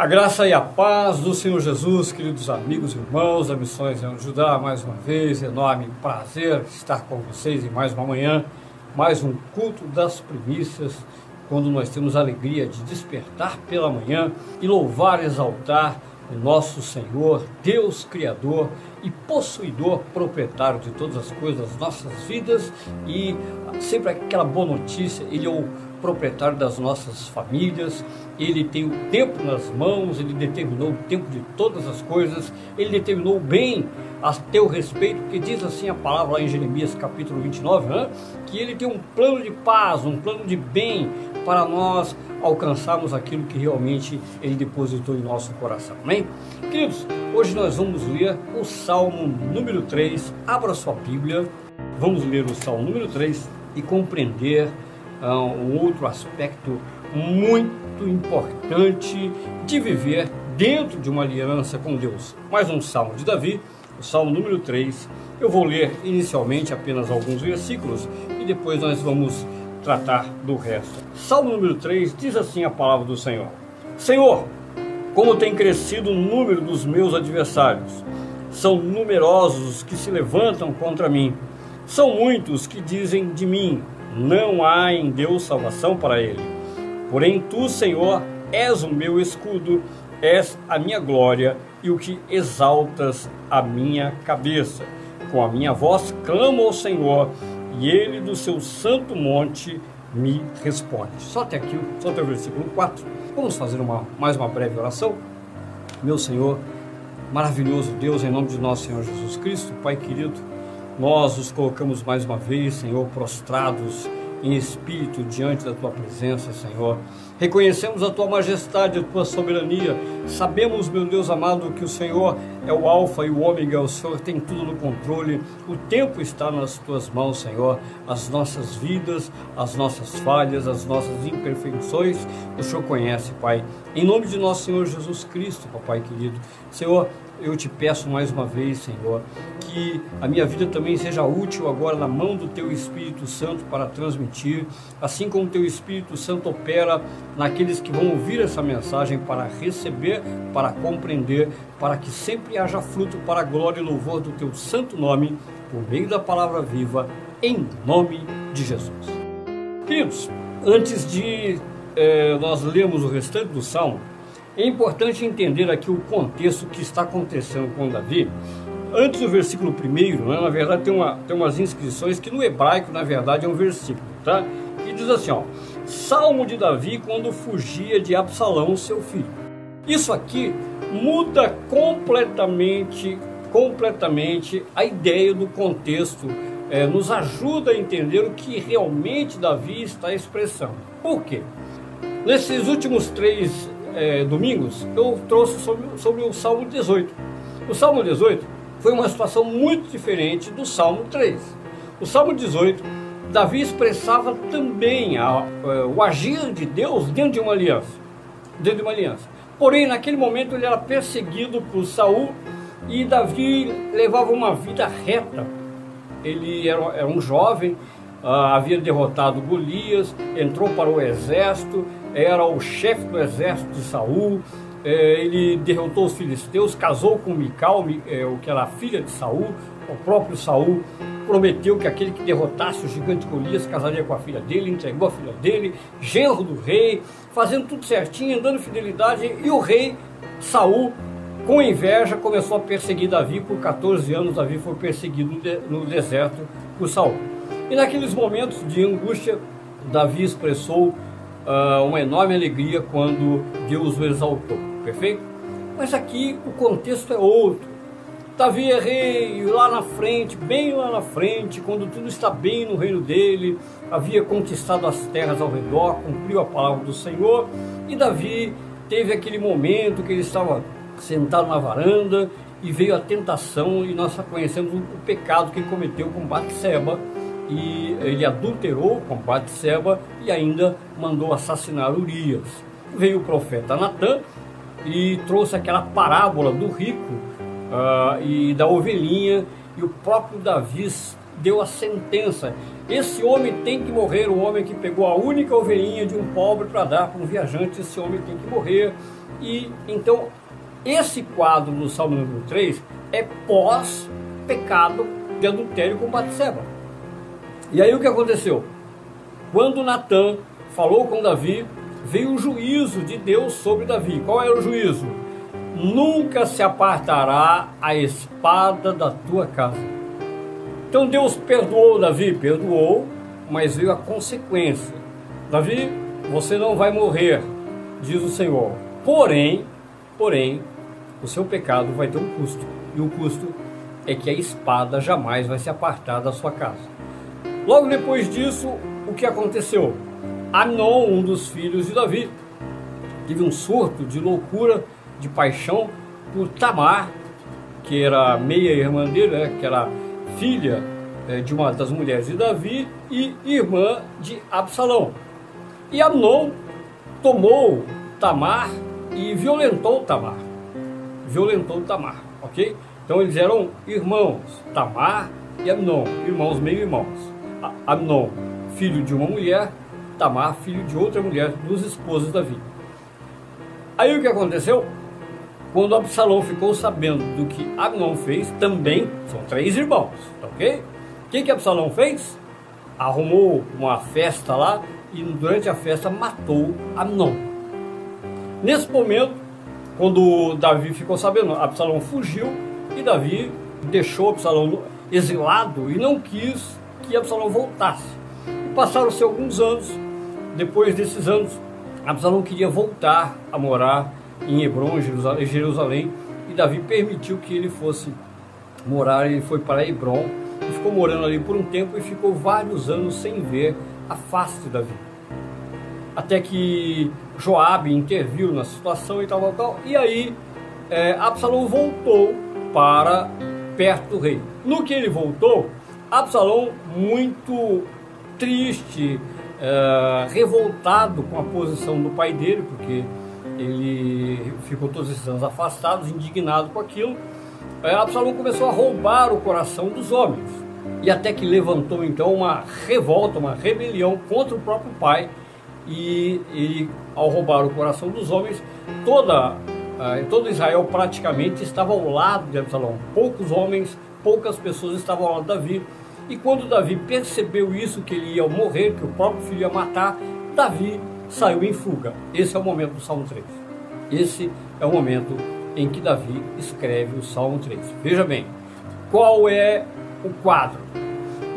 A graça e a paz do Senhor Jesus, queridos amigos e irmãos da Missões de Judá, mais uma vez, enorme prazer estar com vocês em mais uma manhã, mais um culto das primícias, quando nós temos a alegria de despertar pela manhã e louvar, exaltar o nosso Senhor, Deus Criador e possuidor, proprietário de todas as coisas das nossas vidas. E sempre aquela boa notícia, Ele é o proprietário das nossas famílias, ele tem o tempo nas mãos, ele determinou o tempo de todas as coisas, ele determinou o bem a teu respeito, porque diz assim a palavra lá em Jeremias capítulo 29, né? que ele tem um plano de paz, um plano de bem para nós alcançarmos aquilo que realmente ele depositou em nosso coração. Amém? Queridos, hoje nós vamos ler o Salmo número 3. Abra sua Bíblia, vamos ler o Salmo número 3 e compreender um outro aspecto muito importante de viver dentro de uma aliança com Deus. Mais um salmo de Davi, o salmo número 3. Eu vou ler inicialmente apenas alguns versículos e depois nós vamos tratar do resto. Salmo número 3 diz assim a palavra do Senhor: Senhor, como tem crescido o número dos meus adversários, são numerosos os que se levantam contra mim, são muitos que dizem de mim não há em Deus salvação para ele. Porém, tu, Senhor, és o meu escudo, és a minha glória e o que exaltas a minha cabeça. Com a minha voz clamo ao Senhor, e ele do seu santo monte me responde. Só até aqui, só até o versículo 4. Vamos fazer uma, mais uma breve oração? Meu Senhor, maravilhoso Deus, em nome de nosso Senhor Jesus Cristo, Pai querido, nós nos colocamos mais uma vez, Senhor, prostrados em espírito diante da tua presença, Senhor. Reconhecemos a tua majestade, a tua soberania. Sabemos, meu Deus amado, que o Senhor é o Alfa e o Ômega, o Senhor tem tudo no controle. O tempo está nas tuas mãos, Senhor. As nossas vidas, as nossas falhas, as nossas imperfeições, o Senhor conhece, Pai. Em nome de nosso Senhor Jesus Cristo, Papai querido. Senhor, eu te peço mais uma vez, Senhor, que a minha vida também seja útil agora na mão do Teu Espírito Santo para transmitir, assim como o Teu Espírito Santo opera naqueles que vão ouvir essa mensagem para receber, para compreender, para que sempre haja fruto para a glória e louvor do Teu santo nome, por meio da palavra viva, em nome de Jesus. Queridos, antes de eh, nós lermos o restante do salmo, é importante entender aqui o contexto que está acontecendo com Davi. Antes do versículo primeiro, né, na verdade tem, uma, tem umas inscrições que no hebraico, na verdade, é um versículo, tá? Que diz assim, ó, Salmo de Davi quando fugia de Absalão, seu filho. Isso aqui muda completamente, completamente a ideia do contexto, é, nos ajuda a entender o que realmente Davi está expressando. Por quê? Nesses últimos três é, domingos, eu trouxe sobre, sobre o Salmo 18. O Salmo 18 foi uma situação muito diferente do Salmo 3. O Salmo 18, Davi expressava também a, é, o agir de Deus dentro de uma aliança. Dentro de uma aliança. Porém, naquele momento ele era perseguido por Saul e Davi levava uma vida reta. Ele era, era um jovem, uh, havia derrotado Golias, entrou para o exército, era o chefe do exército de Saul, é, ele derrotou os filisteus, casou com Mical, é, o que era a filha de Saul, o próprio Saul prometeu que aquele que derrotasse o gigante Golias casaria com a filha dele, entregou a filha dele, genro do rei, fazendo tudo certinho, dando fidelidade, e o rei Saul, com inveja, começou a perseguir Davi por 14 anos. Davi foi perseguido no deserto por Saul. E naqueles momentos de angústia, Davi expressou uh, uma enorme alegria quando Deus o exaltou, perfeito? Mas aqui o contexto é outro. Davi é rei lá na frente, bem lá na frente, quando tudo está bem no reino dele, havia conquistado as terras ao redor, cumpriu a palavra do Senhor, e Davi teve aquele momento que ele estava sentado na varanda e veio a tentação, e nós conhecemos o pecado que ele cometeu com Batseba, e ele adulterou com Batseba e ainda mandou assassinar Urias. Veio o profeta Natan e trouxe aquela parábola do rico uh, e da ovelhinha e o próprio Davi deu a sentença. Esse homem tem que morrer, o homem que pegou a única ovelhinha de um pobre para dar para um viajante, esse homem tem que morrer. E então, esse quadro no Salmo número 3 é pós-pecado de adultério com Batseba. E aí o que aconteceu? Quando Natan falou com Davi, veio o juízo de Deus sobre Davi. Qual era o juízo? Nunca se apartará a espada da tua casa. Então Deus perdoou Davi, perdoou, mas veio a consequência. Davi, você não vai morrer, diz o Senhor. Porém, porém, o seu pecado vai ter um custo. E o custo é que a espada jamais vai se apartar da sua casa. Logo depois disso, o que aconteceu? Anon, um dos filhos de Davi, teve um surto de loucura, de paixão por Tamar, que era meia irmã dele, né, que era filha é, de uma das mulheres de Davi e irmã de Absalão. E Amnon tomou Tamar e violentou Tamar. Violentou Tamar, ok? Então eles eram irmãos, Tamar e Amnon, irmãos meio irmãos. Amnon, filho de uma mulher, Tamar, filho de outra mulher, dos esposos de Davi. Aí o que aconteceu? Quando Absalão ficou sabendo do que Amnon fez, também são três irmãos, tá ok? O que, que Absalão fez? Arrumou uma festa lá e durante a festa matou Amnon. Nesse momento, quando Davi ficou sabendo, Absalão fugiu e Davi deixou Absalão exilado e não quis que Absalão voltasse. Passaram-se alguns anos, depois desses anos, Absalão queria voltar a morar em Hebron, Jerusalém, e Davi permitiu que ele fosse morar. Ele foi para Hebron e ficou morando ali por um tempo e ficou vários anos sem ver a face de Davi. Até que Joabe interviu na situação e tal, tal, tal. E aí é, Absalão voltou para perto do rei. No que ele voltou, Absalão muito triste, é, revoltado com a posição do pai dele, porque ele ficou todos esses anos afastado, indignado com aquilo. É, começou a roubar o coração dos homens. E até que levantou então uma revolta, uma rebelião contra o próprio pai. E ele, ao roubar o coração dos homens, toda, uh, todo Israel praticamente estava ao lado de Absalão. Poucos homens, poucas pessoas estavam ao lado de Davi e quando Davi percebeu isso, que ele ia morrer, que o próprio filho ia matar, Davi saiu em fuga. Esse é o momento do Salmo 3. Esse é o momento em que Davi escreve o Salmo 3. Veja bem, qual é o quadro?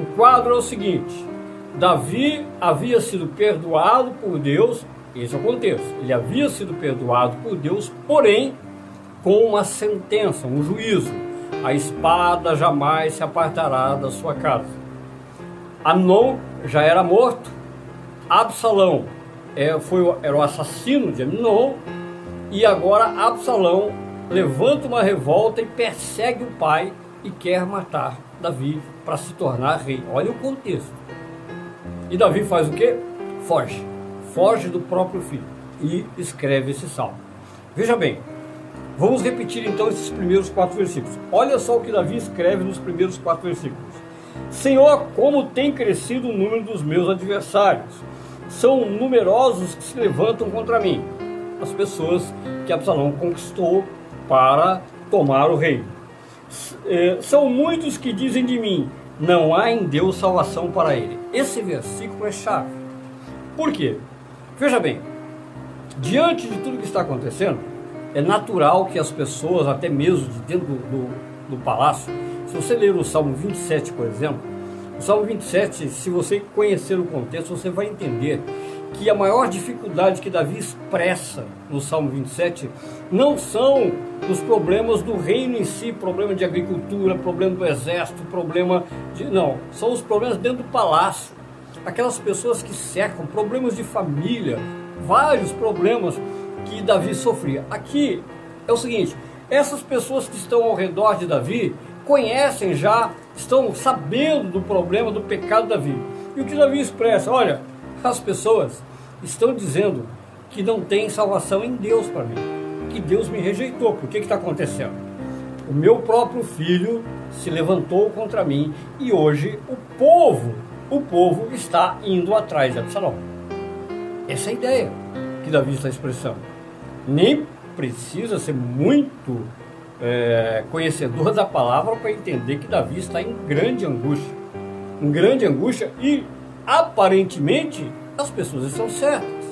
O quadro é o seguinte: Davi havia sido perdoado por Deus, esse é o contexto. Ele havia sido perdoado por Deus, porém com uma sentença, um juízo a espada jamais se apartará da sua casa. Amnon já era morto, Absalão é, foi, era o assassino de Amnon, e agora Absalão levanta uma revolta e persegue o pai e quer matar Davi para se tornar rei. Olha o contexto. E Davi faz o que? Foge. Foge do próprio filho e escreve esse salmo. Veja bem, Vamos repetir então esses primeiros quatro versículos. Olha só o que Davi escreve nos primeiros quatro versículos. Senhor, como tem crescido o número dos meus adversários. São numerosos que se levantam contra mim. As pessoas que Absalão conquistou para tomar o reino. É, são muitos que dizem de mim: não há em Deus salvação para ele. Esse versículo é chave. Por quê? Veja bem, diante de tudo que está acontecendo, é natural que as pessoas, até mesmo de dentro do, do, do palácio, se você ler o Salmo 27, por exemplo, o Salmo 27, se você conhecer o contexto, você vai entender que a maior dificuldade que Davi expressa no Salmo 27 não são os problemas do reino em si, problema de agricultura, problema do exército, problema de. Não, são os problemas dentro do palácio. Aquelas pessoas que cercam, problemas de família, vários problemas que Davi sofria. Aqui é o seguinte: essas pessoas que estão ao redor de Davi conhecem já, estão sabendo do problema do pecado de Davi. E o que Davi expressa? Olha, as pessoas estão dizendo que não tem salvação em Deus para mim, que Deus me rejeitou. Por que está acontecendo? o meu próprio filho se levantou contra mim e hoje o povo, o povo está indo atrás de. Essa é a ideia que Davi está expressando. Nem precisa ser muito é, conhecedor da palavra para entender que Davi está em grande angústia. Em grande angústia e aparentemente as pessoas estão certas.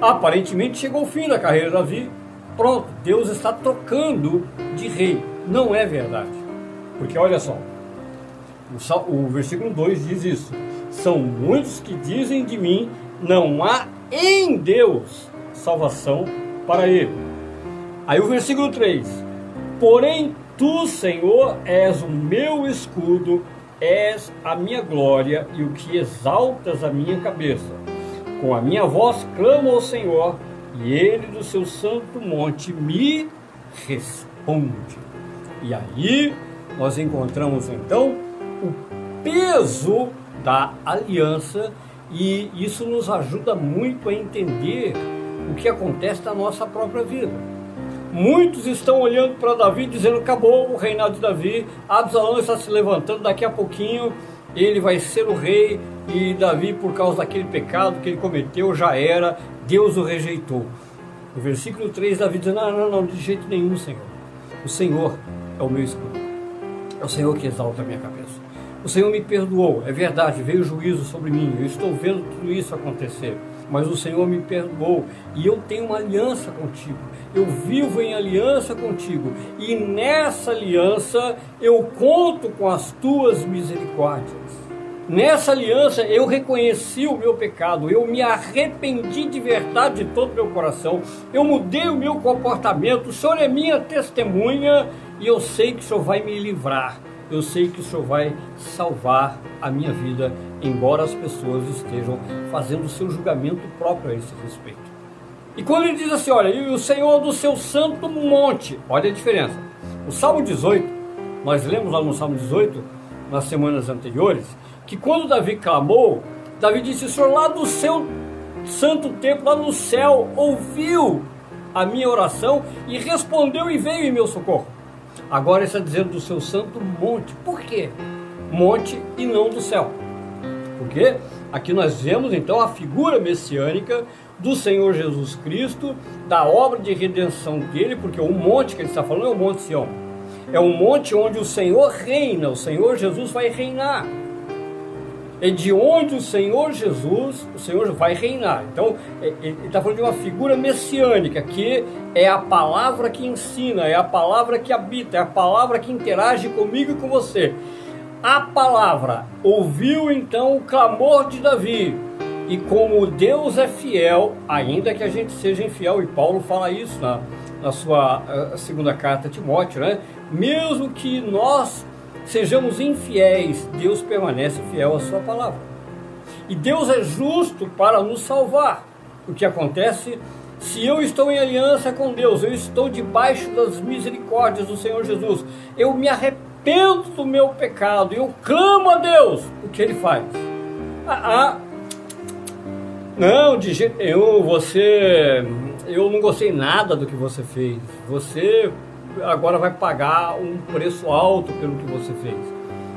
Aparentemente chegou o fim da carreira de Davi. Pronto, Deus está trocando de rei. Não é verdade. Porque olha só, o, o versículo 2 diz isso. São muitos que dizem de mim, não há em Deus salvação para ele. Aí o versículo 3: Porém, tu, Senhor, és o meu escudo, és a minha glória e o que exaltas a minha cabeça. Com a minha voz clamo ao Senhor, e ele do seu santo monte me responde. E aí nós encontramos então o peso da aliança e isso nos ajuda muito a entender o que acontece na nossa própria vida. Muitos estão olhando para Davi dizendo: acabou o reinado de Davi, Absalão está se levantando, daqui a pouquinho ele vai ser o rei e Davi, por causa daquele pecado que ele cometeu, já era, Deus o rejeitou. No versículo 3, Davi diz: Não, não, não, de jeito nenhum, Senhor. O Senhor é o meu escudo, é o Senhor que exalta a minha cabeça. O Senhor me perdoou, é verdade, veio juízo sobre mim, eu estou vendo tudo isso acontecer, mas o Senhor me perdoou. E eu tenho uma aliança contigo, eu vivo em aliança contigo. E nessa aliança eu conto com as tuas misericórdias. Nessa aliança eu reconheci o meu pecado, eu me arrependi de verdade de todo o meu coração, eu mudei o meu comportamento, o Senhor é minha testemunha. E eu sei que o Senhor vai me livrar eu sei que o Senhor vai salvar a minha vida, embora as pessoas estejam fazendo o seu julgamento próprio a esse respeito. E quando ele diz assim, olha, e o Senhor do seu santo monte, olha a diferença. O Salmo 18, nós lemos lá no Salmo 18, nas semanas anteriores, que quando Davi clamou, Davi disse, Senhor lá do seu santo templo, lá no céu, ouviu a minha oração e respondeu e veio em meu socorro. Agora está dizendo do seu santo monte. Por quê? Monte e não do céu. Porque aqui nós vemos então a figura messiânica do Senhor Jesus Cristo, da obra de redenção dele, porque o monte que ele está falando é o Monte Sião. É um monte onde o Senhor reina, o Senhor Jesus vai reinar é de onde o Senhor Jesus, o Senhor vai reinar. Então, é, é, ele está falando de uma figura messiânica, que é a palavra que ensina, é a palavra que habita, é a palavra que interage comigo e com você. A palavra ouviu então o clamor de Davi, e como Deus é fiel, ainda que a gente seja infiel, e Paulo fala isso na, na sua segunda carta a Timóteo, né? Mesmo que nós sejamos infiéis, Deus permanece fiel à sua palavra. E Deus é justo para nos salvar. O que acontece se eu estou em aliança com Deus, eu estou debaixo das misericórdias do Senhor Jesus, eu me arrependo do meu pecado, eu clamo a Deus, o que ele faz? Ah, ah, não, de jeito nenhum, você, eu não gostei nada do que você fez, você agora vai pagar um preço alto pelo que você fez.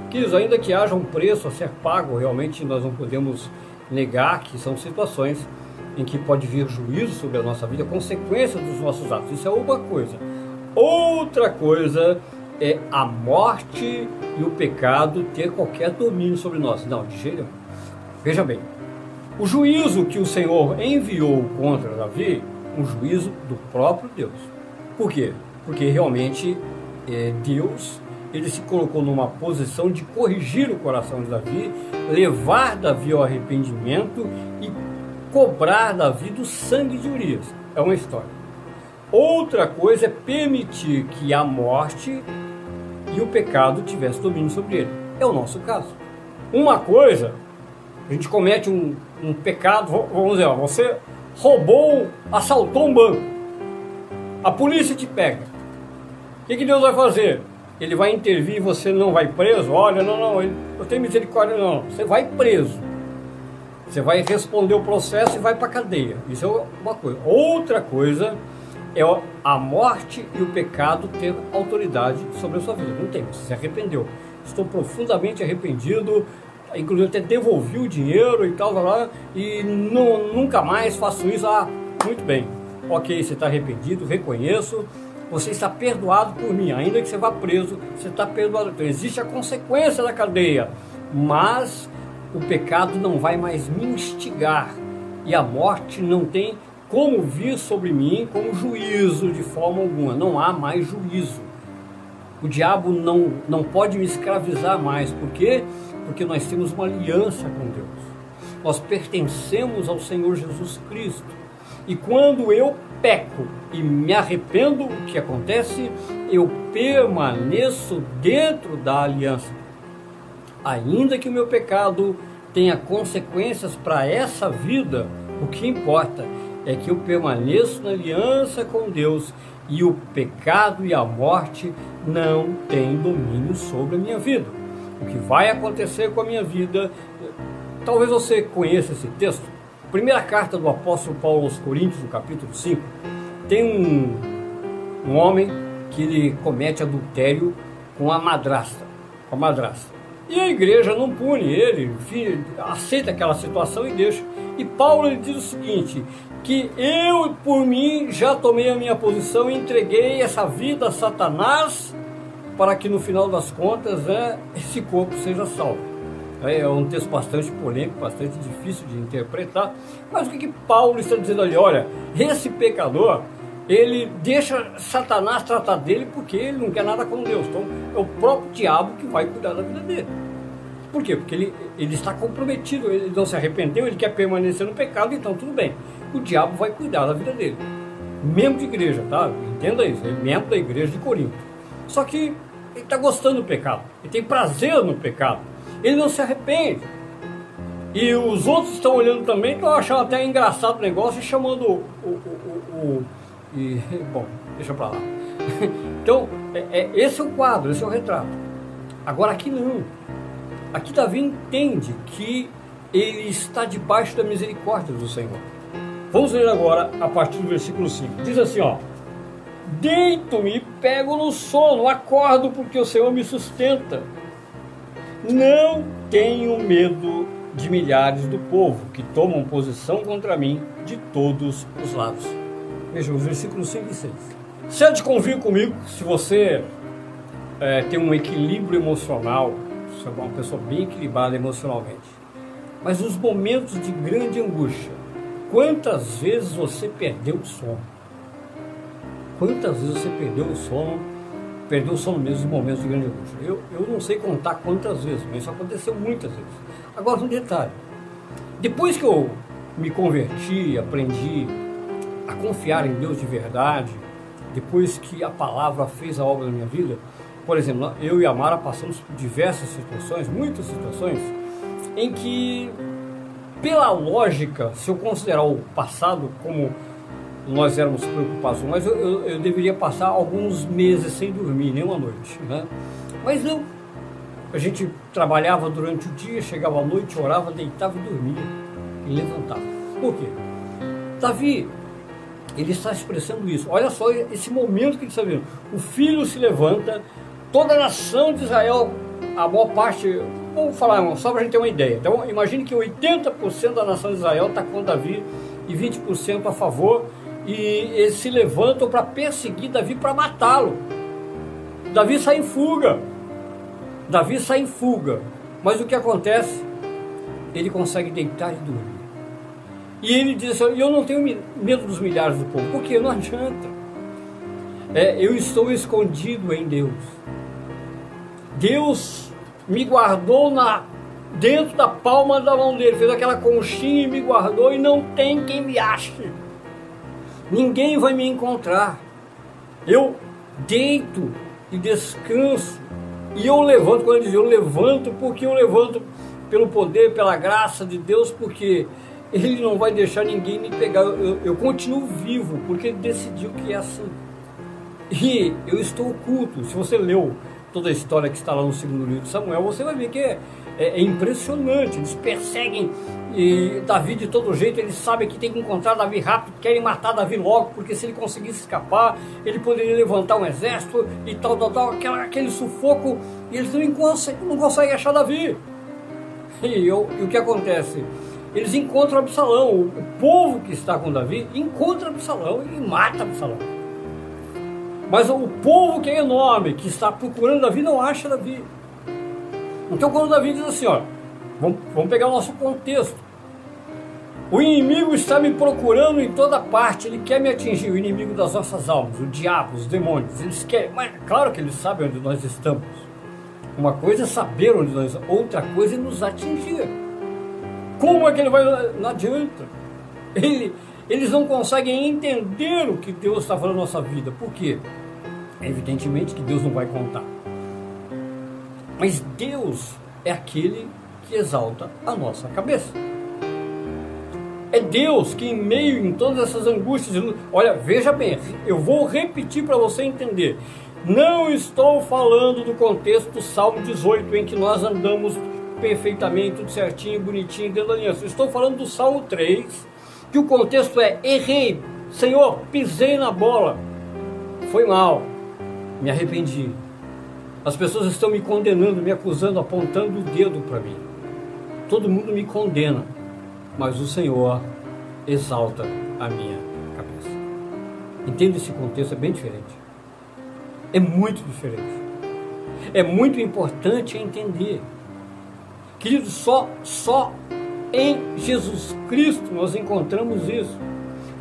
Quis, ainda que haja um preço a ser pago, realmente nós não podemos negar que são situações em que pode vir juízo sobre a nossa vida, consequência dos nossos atos. Isso é uma coisa. Outra coisa é a morte e o pecado ter qualquer domínio sobre nós. Não, de jeito nenhum. Veja bem, o juízo que o Senhor enviou contra Davi, um juízo do próprio Deus. Por quê? Porque realmente é, Deus ele se colocou numa posição de corrigir o coração de Davi, levar Davi ao arrependimento e cobrar Davi do sangue de Urias. É uma história. Outra coisa é permitir que a morte e o pecado tivesse domínio sobre ele. É o nosso caso. Uma coisa, a gente comete um, um pecado, vamos dizer, você roubou, assaltou um banco. A polícia te pega. O que, que Deus vai fazer? Ele vai intervir você não vai preso? Olha, não, não, ele, eu tenho misericórdia, não. Você vai preso. Você vai responder o processo e vai para a cadeia. Isso é uma coisa. Outra coisa é a morte e o pecado ter autoridade sobre a sua vida. Não tem, você se arrependeu. Estou profundamente arrependido, inclusive até devolvi o dinheiro e tal, tal, e não, nunca mais faço isso. Ah, muito bem, ok, você está arrependido, reconheço, você está perdoado por mim, ainda que você vá preso, você está perdoado. Então existe a consequência da cadeia, mas o pecado não vai mais me instigar e a morte não tem como vir sobre mim como juízo de forma alguma. Não há mais juízo. O diabo não, não pode me escravizar mais. Por quê? Porque nós temos uma aliança com Deus. Nós pertencemos ao Senhor Jesus Cristo. E quando eu peco e me arrependo, o que acontece? Eu permaneço dentro da aliança. Ainda que o meu pecado tenha consequências para essa vida, o que importa é que eu permaneço na aliança com Deus e o pecado e a morte não têm domínio sobre a minha vida. O que vai acontecer com a minha vida, talvez você conheça esse texto. Primeira carta do apóstolo Paulo aos Coríntios, no capítulo 5, tem um, um homem que ele comete adultério com a madrasta, com a madrasta. E a igreja não pune ele, aceita aquela situação e deixa. E Paulo ele diz o seguinte: que eu, por mim, já tomei a minha posição e entreguei essa vida a Satanás para que no final das contas é, esse corpo seja salvo. É, é um texto bastante polêmico, bastante difícil de interpretar, mas o que, que Paulo está dizendo ali? Olha, esse pecador, ele deixa Satanás tratar dele porque ele não quer nada com Deus. Então é o próprio diabo que vai cuidar da vida dele. Por quê? Porque ele, ele está comprometido, ele não se arrependeu, ele quer permanecer no pecado, então tudo bem o diabo vai cuidar da vida dele. Membro de igreja, tá? Entenda isso, ele é membro da igreja de Corinto. Só que ele está gostando do pecado, ele tem prazer no pecado, ele não se arrepende. E os outros estão olhando também, estão achando até engraçado o negócio e chamando o. o, o, o e, bom, deixa pra lá. Então, é, é, esse é o quadro, esse é o retrato. Agora aqui não. Aqui Davi entende que ele está debaixo da misericórdia do Senhor. Vamos ler agora a partir do versículo 5. Diz assim, ó: Deito-me e pego no sono, acordo porque o Senhor me sustenta. Não tenho medo de milhares do povo que tomam posição contra mim de todos os lados. Veja os versículos 5 e 6. Sente convir comigo se você é, tem um equilíbrio emocional, você é uma pessoa bem equilibrada emocionalmente. Mas nos momentos de grande angústia, Quantas vezes você perdeu o sono? Quantas vezes você perdeu o sono? Perdeu o sono mesmo em momentos de grande angústia? Eu, eu não sei contar quantas vezes, mas isso aconteceu muitas vezes. Agora, um detalhe. Depois que eu me converti, aprendi a confiar em Deus de verdade, depois que a palavra fez a obra na minha vida, por exemplo, eu e a Mara passamos por diversas situações, muitas situações, em que pela lógica, se eu considerar o passado como nós éramos preocupados, mas eu, eu, eu, deveria passar alguns meses sem dormir, nem uma noite, né? Mas não. A gente trabalhava durante o dia, chegava à noite, orava, deitava e dormia e levantava. Por quê? Davi, ele está expressando isso. Olha só esse momento que ele está vendo. O filho se levanta, toda a nação de Israel, a maior parte, Vamos falar, só para a gente ter uma ideia. Então, imagine que 80% da nação de Israel está com Davi e 20% a favor, e eles se levantam para perseguir Davi, para matá-lo. Davi sai em fuga. Davi sai em fuga. Mas o que acontece? Ele consegue deitar e dormir. E ele diz assim: Eu não tenho medo dos milhares do povo. Porque não adianta. É, eu estou escondido em Deus. Deus me guardou na dentro da palma da mão dele, fez aquela conchinha e me guardou e não tem quem me ache. Ninguém vai me encontrar. Eu deito e descanso. E eu levanto, quando ele diz eu levanto, porque eu levanto pelo poder, pela graça de Deus, porque ele não vai deixar ninguém me pegar. Eu, eu continuo vivo, porque ele decidiu que é assim. E eu estou oculto. Se você leu toda a história que está lá no segundo livro de Samuel, você vai ver que é, é impressionante. Eles perseguem Davi de todo jeito, eles sabem que tem que encontrar Davi rápido, querem matar Davi logo, porque se ele conseguisse escapar, ele poderia levantar um exército e tal, tal, tal, aquela, aquele sufoco, e eles não conseguem, não conseguem achar Davi. E, eu, e o que acontece? Eles encontram Absalão, o povo que está com Davi encontra Absalão e mata Absalão. Mas o povo que é enorme, que está procurando Davi, não acha Davi. Então quando Davi diz assim, ó, vamos, pegar o nosso contexto. O inimigo está me procurando em toda parte, ele quer me atingir, o inimigo das nossas almas, o diabo, os demônios, eles querem, mas claro que eles sabem onde nós estamos. Uma coisa é saber onde nós outra coisa é nos atingir. Como é que ele vai. Não adianta. Ele, eles não conseguem entender o que Deus está falando na nossa vida. Por quê? Evidentemente que Deus não vai contar. Mas Deus é aquele que exalta a nossa cabeça. É Deus que, em meio em todas essas angústias, olha, veja bem, eu vou repetir para você entender. Não estou falando do contexto do Salmo 18, em que nós andamos perfeitamente, tudo certinho, bonitinho, dentro da aliança. estou falando do Salmo 3, que o contexto é: errei, Senhor, pisei na bola, foi mal, me arrependi. As pessoas estão me condenando, me acusando, apontando o dedo para mim. Todo mundo me condena, mas o Senhor exalta a minha cabeça. Entende esse contexto? É bem diferente. É muito diferente. É muito importante entender. Queridos, só, só em Jesus Cristo nós encontramos isso.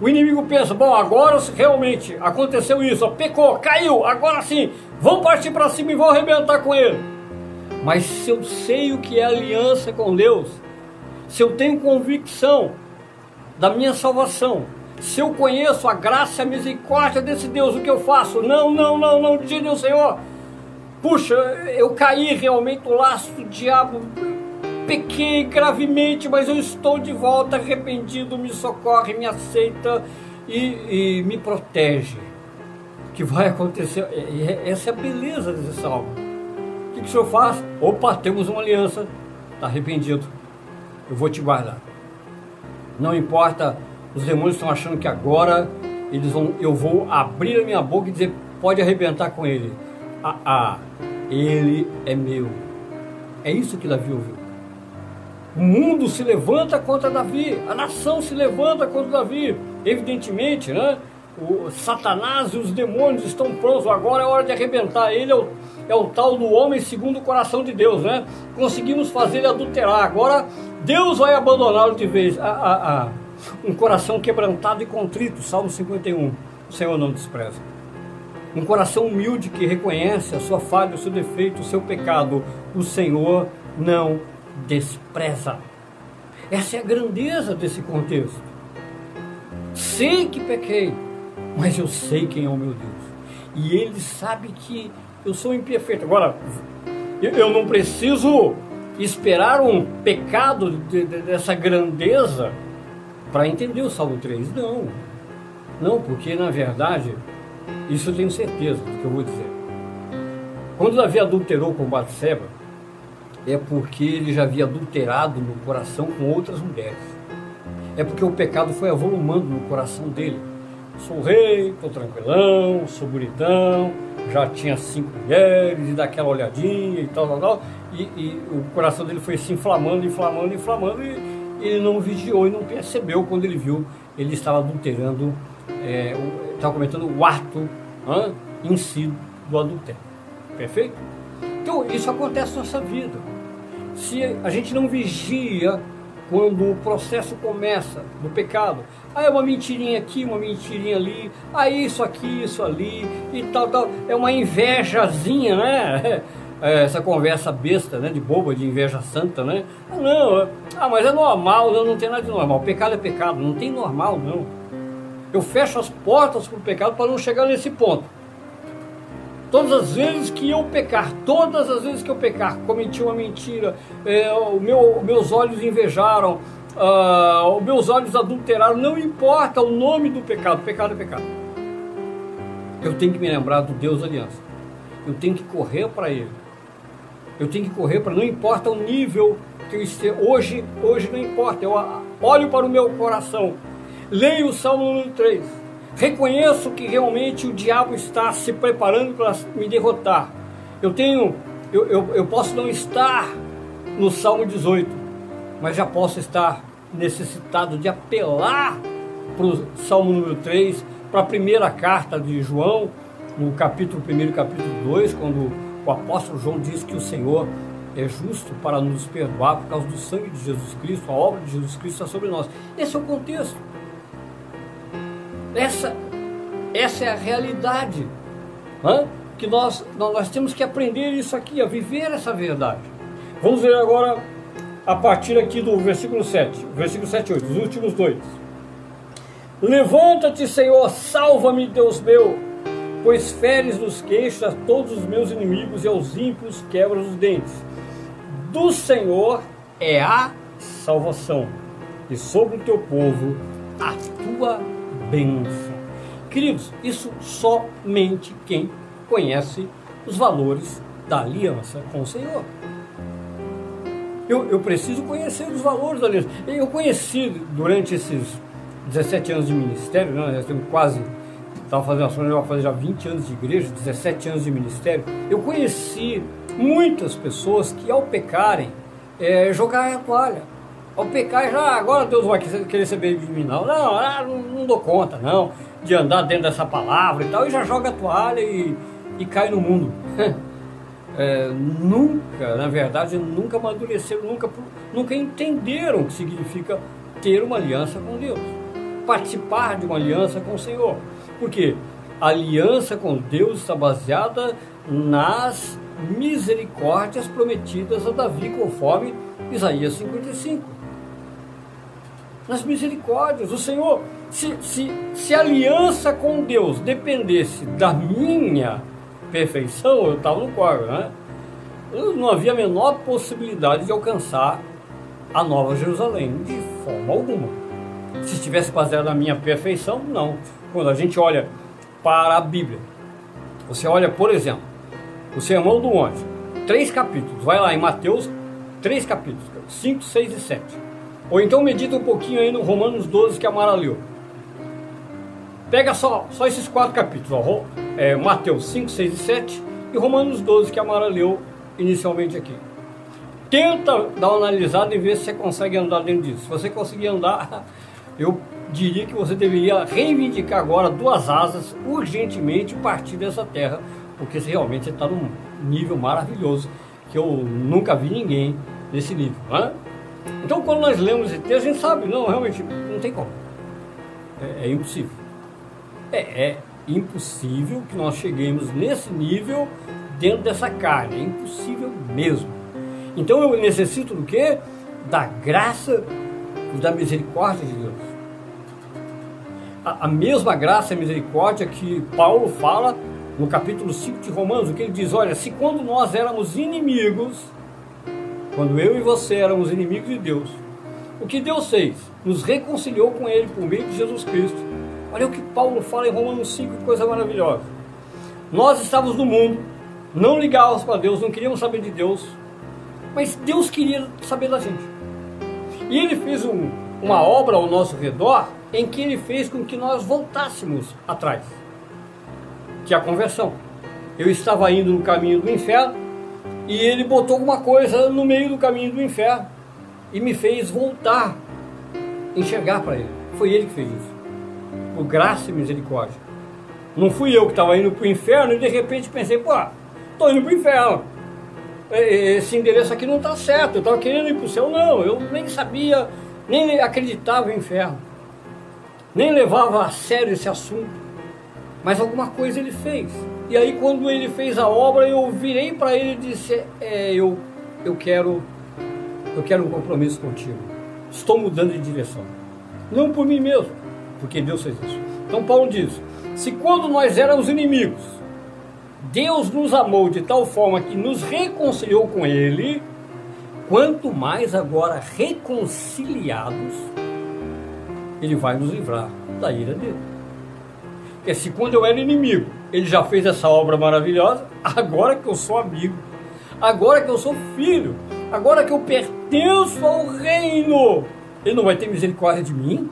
O inimigo pensa, bom, agora realmente aconteceu isso, ó, pecou, caiu, agora sim, vamos partir para cima e vamos arrebentar com ele. Mas se eu sei o que é aliança com Deus, se eu tenho convicção da minha salvação, se eu conheço a graça e a misericórdia desse Deus, o que eu faço? Não, não, não, não, diga o Senhor. Puxa, eu caí realmente no laço do diabo, pequei gravemente, mas eu estou de volta arrependido, me socorre, me aceita e, e me protege. O que vai acontecer? Essa é a beleza desse salmo. O que, que o senhor faz? Opa, temos uma aliança, está arrependido, eu vou te guardar. Não importa, os demônios estão achando que agora eles vão, eu vou abrir a minha boca e dizer, pode arrebentar com ele. Ah, ah, ele é meu. É isso que Davi ouviu. O mundo se levanta contra Davi, a nação se levanta contra Davi. Evidentemente, né? O Satanás e os demônios estão prontos, agora é hora de arrebentar. Ele é o, é o tal do homem segundo o coração de Deus, né? Conseguimos fazer ele adulterar, agora Deus vai abandoná-lo de vez. Ah, ah, ah. Um coração quebrantado e contrito, Salmo 51. O Senhor não despreza. Um coração humilde que reconhece a sua falha, o seu defeito, o seu pecado. O Senhor não despreza. Essa é a grandeza desse contexto. Sei que pequei, mas eu sei quem é o meu Deus. E Ele sabe que eu sou imperfeito. Agora, eu não preciso esperar um pecado dessa grandeza para entender o Salmo 3. Não. Não, porque na verdade, isso eu tenho certeza do que eu vou dizer. Quando Davi adulterou com Batseba, é porque ele já havia adulterado no coração com outras mulheres. É porque o pecado foi avolumando no coração dele. Sou rei, estou tranquilão, sou bonitão, já tinha cinco mulheres e daquela olhadinha e tal, tal, tal. E, e o coração dele foi se inflamando, inflamando, inflamando e ele não vigiou e não percebeu quando ele viu ele estava adulterando, é, estava cometendo o ato hein, em si do adultério. Perfeito? Então isso acontece na nossa vida se a gente não vigia quando o processo começa do pecado, aí é uma mentirinha aqui, uma mentirinha ali, aí isso aqui, isso ali e tal, tal, é uma invejazinha, né? É, essa conversa besta, né, de boba, de inveja santa, né? Ah, não, ah, mas é normal, não, não tem nada de normal. Pecado é pecado, não tem normal, não. Eu fecho as portas para o pecado para não chegar nesse ponto. Todas as vezes que eu pecar, todas as vezes que eu pecar, cometi uma mentira, é, o meu, meus olhos invejaram, uh, meus olhos adulteraram, não importa o nome do pecado, pecado é pecado. Eu tenho que me lembrar do Deus da aliança. Eu tenho que correr para Ele. Eu tenho que correr para não importa o nível que eu esteja. Hoje, hoje não importa. Eu olho para o meu coração. Leio o Salmo número 3. Reconheço que realmente o diabo está se preparando para me derrotar. Eu tenho, eu, eu, eu posso não estar no Salmo 18, mas já posso estar necessitado de apelar para o Salmo número 3, para a primeira carta de João, no capítulo 1 capítulo 2, quando o apóstolo João diz que o Senhor é justo para nos perdoar por causa do sangue de Jesus Cristo, a obra de Jesus Cristo está sobre nós. Esse é o contexto. Essa, essa é a realidade. Que nós, nós temos que aprender isso aqui, a viver essa verdade. Vamos ver agora a partir aqui do versículo 7, versículo 7 e 8, os últimos dois. Levanta-te, Senhor, salva-me, Deus meu, pois feres nos queixos a todos os meus inimigos e aos ímpios quebras os dentes. Do Senhor é a salvação, e sobre o teu povo a tua bênção. Queridos, isso somente quem conhece os valores da aliança com o Senhor. Eu, eu preciso conhecer os valores da aliança. Eu conheci durante esses 17 anos de ministério, né? Tenho quase, estava fazendo ações, eu fazer já 20 anos de igreja, 17 anos de ministério. Eu conheci muitas pessoas que ao pecarem, é, jogarem a toalha. Ao pecar, já agora Deus vai querer saber de mim, não. Não, ah, não, não, dou conta, não, de andar dentro dessa palavra e tal, e já joga a toalha e, e cai no mundo. É, nunca, na verdade, nunca amadureceram, nunca, nunca entenderam o que significa ter uma aliança com Deus participar de uma aliança com o Senhor. Porque a aliança com Deus está baseada nas misericórdias prometidas a Davi, conforme Isaías 55. Nas misericórdias, o Senhor, se, se, se aliança com Deus dependesse da minha perfeição, eu estava no quadro, né? Não havia a menor possibilidade de alcançar a Nova Jerusalém, de forma alguma. Se estivesse baseado na minha perfeição, não. Quando a gente olha para a Bíblia, você olha, por exemplo, o Sermão do Monte, três capítulos, vai lá em Mateus, três capítulos, 5, 6 e 7. Ou então medita um pouquinho aí no Romanos 12 que a Mara leu. Pega só, só esses quatro capítulos, ó, é, Mateus 5, 6 e 7 e Romanos 12 que a Mara leu inicialmente aqui. Tenta dar uma analisada e ver se você consegue andar dentro disso. Se você conseguir andar, eu diria que você deveria reivindicar agora duas asas urgentemente partir dessa terra, porque você realmente está num nível maravilhoso que eu nunca vi ninguém nesse nível. Né? Então, quando nós lemos esse texto, a gente sabe, não, realmente não tem como. É, é impossível. É, é impossível que nós cheguemos nesse nível dentro dessa carne. É impossível mesmo. Então eu necessito do quê? Da graça da misericórdia de Deus. A, a mesma graça e misericórdia que Paulo fala no capítulo 5 de Romanos, o que ele diz, olha, se quando nós éramos inimigos, quando eu e você éramos inimigos de Deus, o que Deus fez? Nos reconciliou com Ele por meio de Jesus Cristo. Olha o que Paulo fala em Romanos 5, que coisa maravilhosa. Nós estávamos no mundo, não ligávamos para Deus, não queríamos saber de Deus, mas Deus queria saber da gente. E ele fez um, uma obra ao nosso redor em que ele fez com que nós voltássemos atrás, que é a conversão. Eu estava indo no caminho do inferno e ele botou alguma coisa no meio do caminho do inferno e me fez voltar, enxergar para ele. Foi ele que fez isso, por graça e misericórdia. Não fui eu que estava indo para o inferno e de repente pensei, pô, estou indo para o inferno esse endereço aqui não está certo, eu estava querendo ir para o céu. Não, eu nem sabia, nem acreditava em inferno, nem levava a sério esse assunto. Mas alguma coisa ele fez. E aí quando ele fez a obra, eu virei para ele e disse, é, eu, eu quero eu quero um compromisso contigo. Estou mudando de direção. Não por mim mesmo, porque Deus fez isso. Então Paulo diz, se quando nós éramos inimigos, Deus nos amou de tal forma que nos reconciliou com Ele, quanto mais agora reconciliados, Ele vai nos livrar da ira dele. Porque se quando eu era inimigo, Ele já fez essa obra maravilhosa, agora que eu sou amigo, agora que eu sou filho, agora que eu pertenço ao reino, ele não vai ter misericórdia de mim?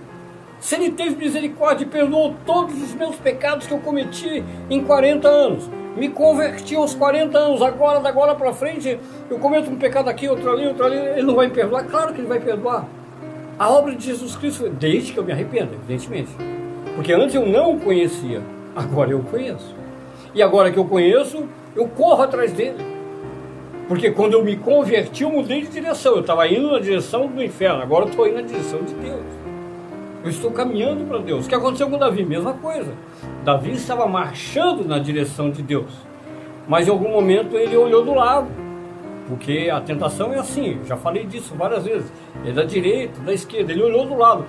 Se ele teve misericórdia e perdoou todos os meus pecados que eu cometi em 40 anos, me converti aos 40 anos, agora, da agora para frente, eu cometo um pecado aqui, outro ali, outro ali, ele não vai me perdoar? Claro que ele vai perdoar. A obra de Jesus Cristo, desde que eu me arrependo, evidentemente. Porque antes eu não o conhecia, agora eu o conheço. E agora que eu conheço, eu corro atrás dele. Porque quando eu me converti, eu mudei de direção. Eu estava indo na direção do inferno, agora eu estou indo na direção de Deus. Eu estou caminhando para Deus. O que aconteceu com Davi? Mesma coisa. Davi estava marchando na direção de Deus. Mas em algum momento ele olhou do lado. Porque a tentação é assim, já falei disso várias vezes. É da direita, da esquerda. Ele olhou do lado.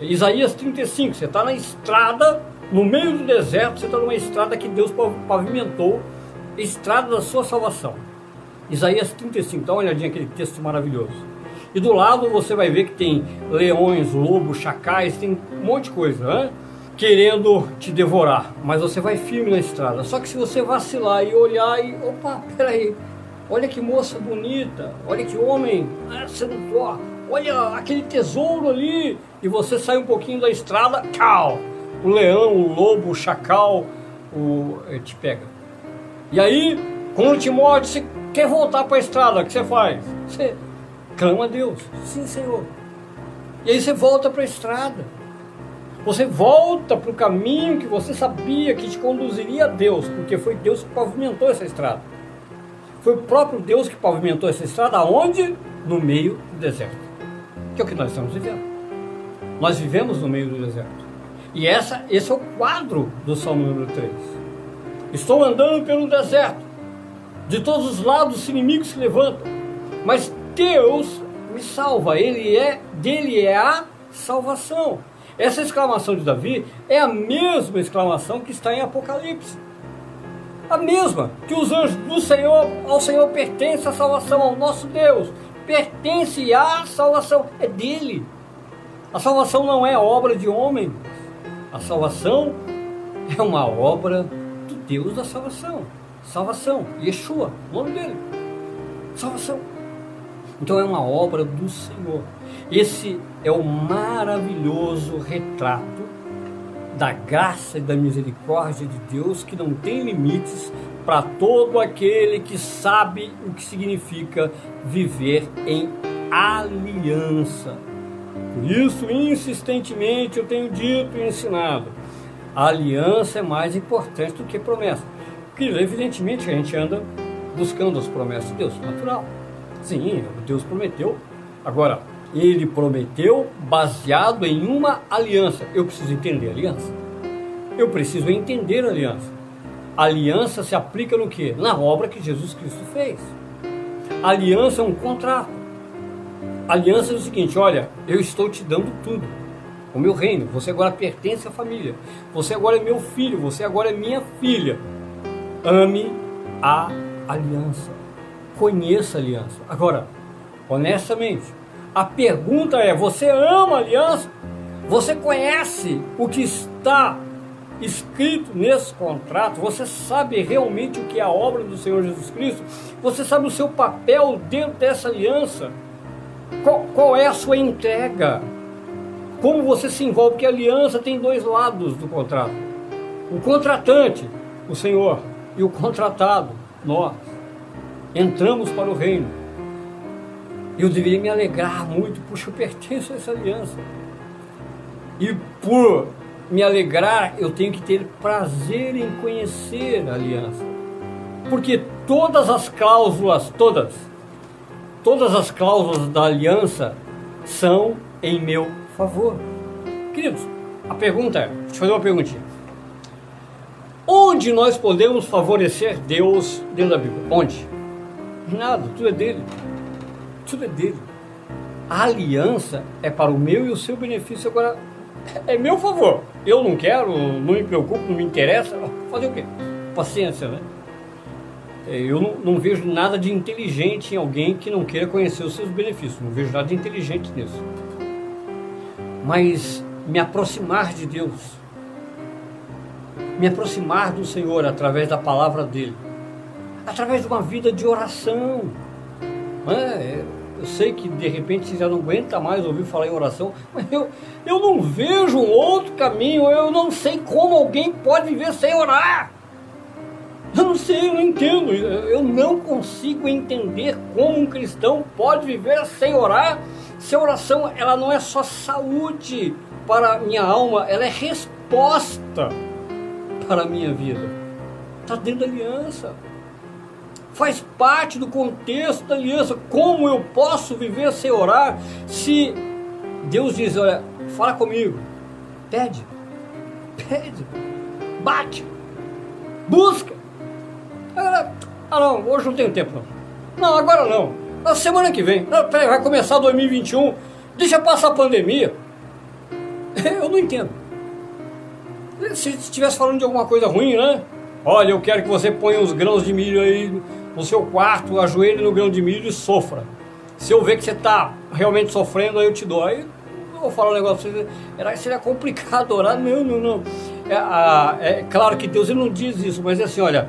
Isaías 35, você está na estrada, no meio do deserto, você está numa estrada que Deus pavimentou, estrada da sua salvação. Isaías 35, dá uma olhadinha aquele texto maravilhoso. E do lado você vai ver que tem leões, lobos, chacais, tem um monte de coisa, né? querendo te devorar, mas você vai firme na estrada. Só que se você vacilar e olhar e, opa, peraí, olha que moça bonita, olha que homem ah, sedutor, olha aquele tesouro ali, e você sai um pouquinho da estrada, tchau, o leão, o lobo, o chacal, o, eh, te pega. E aí, quando te morde, você quer voltar para a estrada, o que você faz? Você clama a Deus, sim Senhor. E aí você volta para a estrada. Você volta para o caminho que você sabia que te conduziria a Deus, porque foi Deus que pavimentou essa estrada. Foi o próprio Deus que pavimentou essa estrada, aonde? No meio do deserto. Que é o que nós estamos vivendo. Nós vivemos no meio do deserto. E essa, esse é o quadro do Salmo número 3. Estou andando pelo deserto. De todos os lados os inimigos se levantam. Mas Deus me salva. Ele é, dele é a salvação. Essa exclamação de Davi é a mesma exclamação que está em Apocalipse. A mesma que os anjos do Senhor, ao Senhor pertence a salvação, ao nosso Deus, pertence à salvação, é dele. A salvação não é obra de homem, a salvação é uma obra do Deus da salvação. Salvação, Yeshua, o nome dele. Salvação. Então é uma obra do Senhor. Esse é o maravilhoso retrato da graça e da misericórdia de Deus que não tem limites para todo aquele que sabe o que significa viver em aliança. Por isso, insistentemente, eu tenho dito e ensinado: a aliança é mais importante do que promessa. Porque, evidentemente, a gente anda buscando as promessas de Deus, natural. Sim, Deus prometeu. Agora, ele prometeu baseado em uma aliança. Eu preciso entender a aliança. Eu preciso entender a aliança. Aliança se aplica no que? Na obra que Jesus Cristo fez. Aliança é um contrato. Aliança é o seguinte: olha, eu estou te dando tudo. O meu reino, você agora pertence à família. Você agora é meu filho, você agora é minha filha. Ame a aliança. Conheça a aliança. Agora, honestamente, a pergunta é: você ama a aliança? Você conhece o que está escrito nesse contrato? Você sabe realmente o que é a obra do Senhor Jesus Cristo? Você sabe o seu papel dentro dessa aliança? Qual, qual é a sua entrega? Como você se envolve? Porque a aliança tem dois lados do contrato: o contratante, o Senhor, e o contratado, nós. Entramos para o reino eu deveria me alegrar muito, puxa, eu pertenço a essa aliança. E por me alegrar, eu tenho que ter prazer em conhecer a aliança. Porque todas as cláusulas, todas, todas as cláusulas da aliança são em meu favor. Queridos, a pergunta é, deixa eu fazer uma perguntinha. Onde nós podemos favorecer Deus dentro da Bíblia? Onde? Nada, tudo é dele tudo é dele. A aliança é para o meu e o seu benefício. Agora, é meu favor. Eu não quero, não me preocupo, não me interessa. Fazer o quê? Paciência, né? É, eu não, não, vejo nada de inteligente em alguém que não queira conhecer os seus benefícios. Não vejo nada de inteligente nisso. Mas me aproximar de Deus, me aproximar do Senhor através da palavra dele, através de uma vida de oração. É, eu sei que de repente você já não aguenta mais ouvir falar em oração, mas eu, eu não vejo um outro caminho, eu não sei como alguém pode viver sem orar. Eu não sei, eu não entendo. Eu não consigo entender como um cristão pode viver sem orar. Se a oração ela não é só saúde para minha alma, ela é resposta para a minha vida. Está dentro da aliança faz parte do contexto da aliança. Como eu posso viver sem orar se Deus diz: Olha, fala comigo, pede, pede, bate, busca. Ah, não, hoje não tenho tempo. Não, agora não. Na semana que vem. Peraí, vai começar 2021. Deixa passar a pandemia. Eu não entendo. Se estivesse falando de alguma coisa ruim, né? Olha, eu quero que você ponha uns grãos de milho aí no seu quarto, ajoelhe no grão de milho e sofra. Se eu ver que você está realmente sofrendo, aí eu te dou. Aí eu vou falar um negócio pra você. Era, seria complicado orar. Não, não, não. É, a, é claro que Deus ele não diz isso, mas é assim, olha,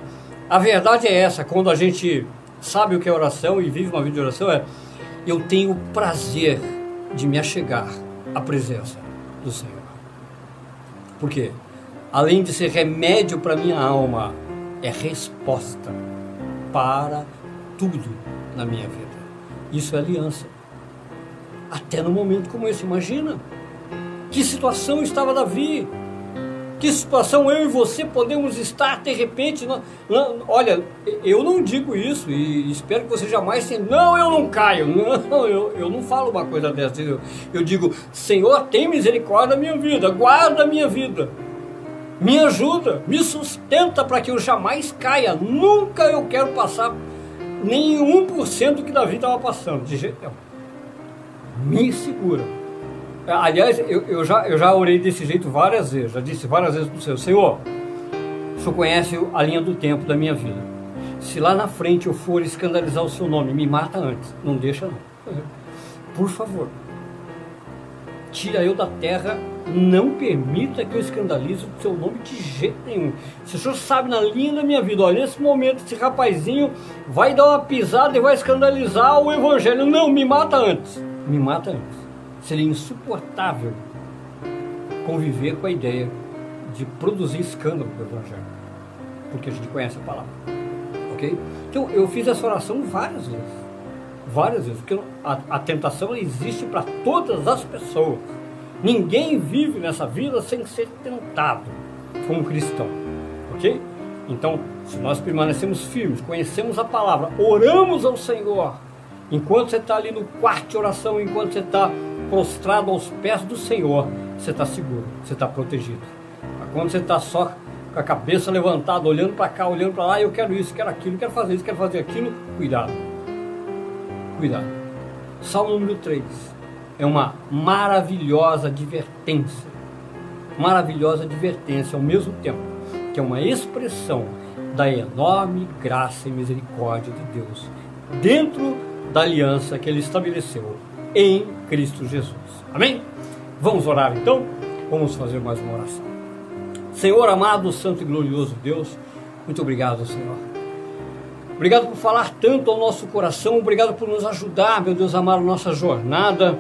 a verdade é essa, quando a gente sabe o que é oração e vive uma vida de oração, é eu tenho prazer de me achegar à presença do Senhor. Por quê? Além de ser remédio para minha alma, é resposta para tudo na minha vida. Isso é aliança. Até no momento como esse, imagina que situação estava Davi. Que situação eu e você podemos estar de repente? Não, olha, eu não digo isso e espero que você jamais tenha. Não, eu não caio. Não, eu, eu não falo uma coisa dessa. Eu, eu digo, Senhor, tem misericórdia da minha vida, guarda a minha vida me ajuda, me sustenta para que eu jamais caia. Nunca eu quero passar nem 1% do que Davi estava passando, de jeito nenhum. Me segura. Aliás, eu, eu, já, eu já orei desse jeito várias vezes, já disse várias vezes para o Senhor, Senhor, o Senhor conhece a linha do tempo da minha vida. Se lá na frente eu for escandalizar o seu nome, me mata antes. Não deixa não. Por favor. Tira eu da terra não permita que eu escandalize o seu nome de jeito nenhum. Se o senhor sabe na linha da minha vida, olha, nesse momento esse rapazinho vai dar uma pisada e vai escandalizar o evangelho. Não, me mata antes. Me mata antes. Seria insuportável conviver com a ideia de produzir escândalo do evangelho. Porque a gente conhece a palavra. Ok? Então eu fiz essa oração várias vezes. Várias vezes. Porque a, a tentação existe para todas as pessoas. Ninguém vive nessa vida sem ser tentado como cristão, ok? Então, se nós permanecemos firmes, conhecemos a palavra, oramos ao Senhor, enquanto você está ali no quarto de oração, enquanto você está prostrado aos pés do Senhor, você está seguro, você está protegido. Quando você está só com a cabeça levantada, olhando para cá, olhando para lá, eu quero isso, quero aquilo, quero fazer isso, quero fazer aquilo, cuidado. Cuidado. Salmo número 3 é uma maravilhosa advertência. Maravilhosa advertência ao mesmo tempo, que é uma expressão da enorme graça e misericórdia de Deus dentro da aliança que ele estabeleceu em Cristo Jesus. Amém? Vamos orar então? Vamos fazer mais uma oração. Senhor amado, santo e glorioso Deus, muito obrigado, Senhor. Obrigado por falar tanto ao nosso coração, obrigado por nos ajudar, meu Deus amado, nossa jornada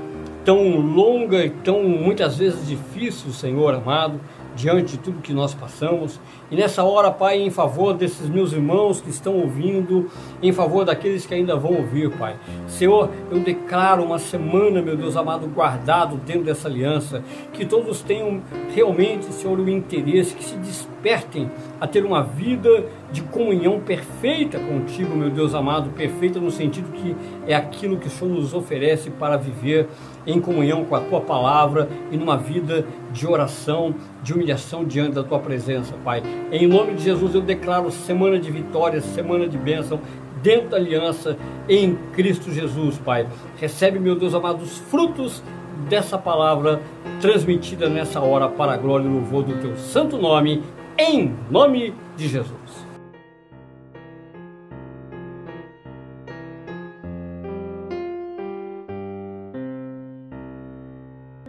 tão longa e tão muitas vezes difícil, Senhor amado, diante de tudo que nós passamos. E nessa hora, Pai, em favor desses meus irmãos que estão ouvindo, em favor daqueles que ainda vão ouvir, Pai. Senhor, eu declaro uma semana, meu Deus amado, guardado dentro dessa aliança, que todos tenham realmente, Senhor, o interesse, que se despertem a ter uma vida de comunhão perfeita contigo, meu Deus amado, perfeita no sentido que é aquilo que o Senhor nos oferece para viver em comunhão com a tua palavra e numa vida de oração, de humilhação diante da tua presença, Pai. Em nome de Jesus eu declaro semana de vitória, semana de bênção dentro da aliança em Cristo Jesus, Pai. Recebe, meu Deus amado, os frutos dessa palavra transmitida nessa hora para a glória e louvor do teu santo nome, em nome de Jesus.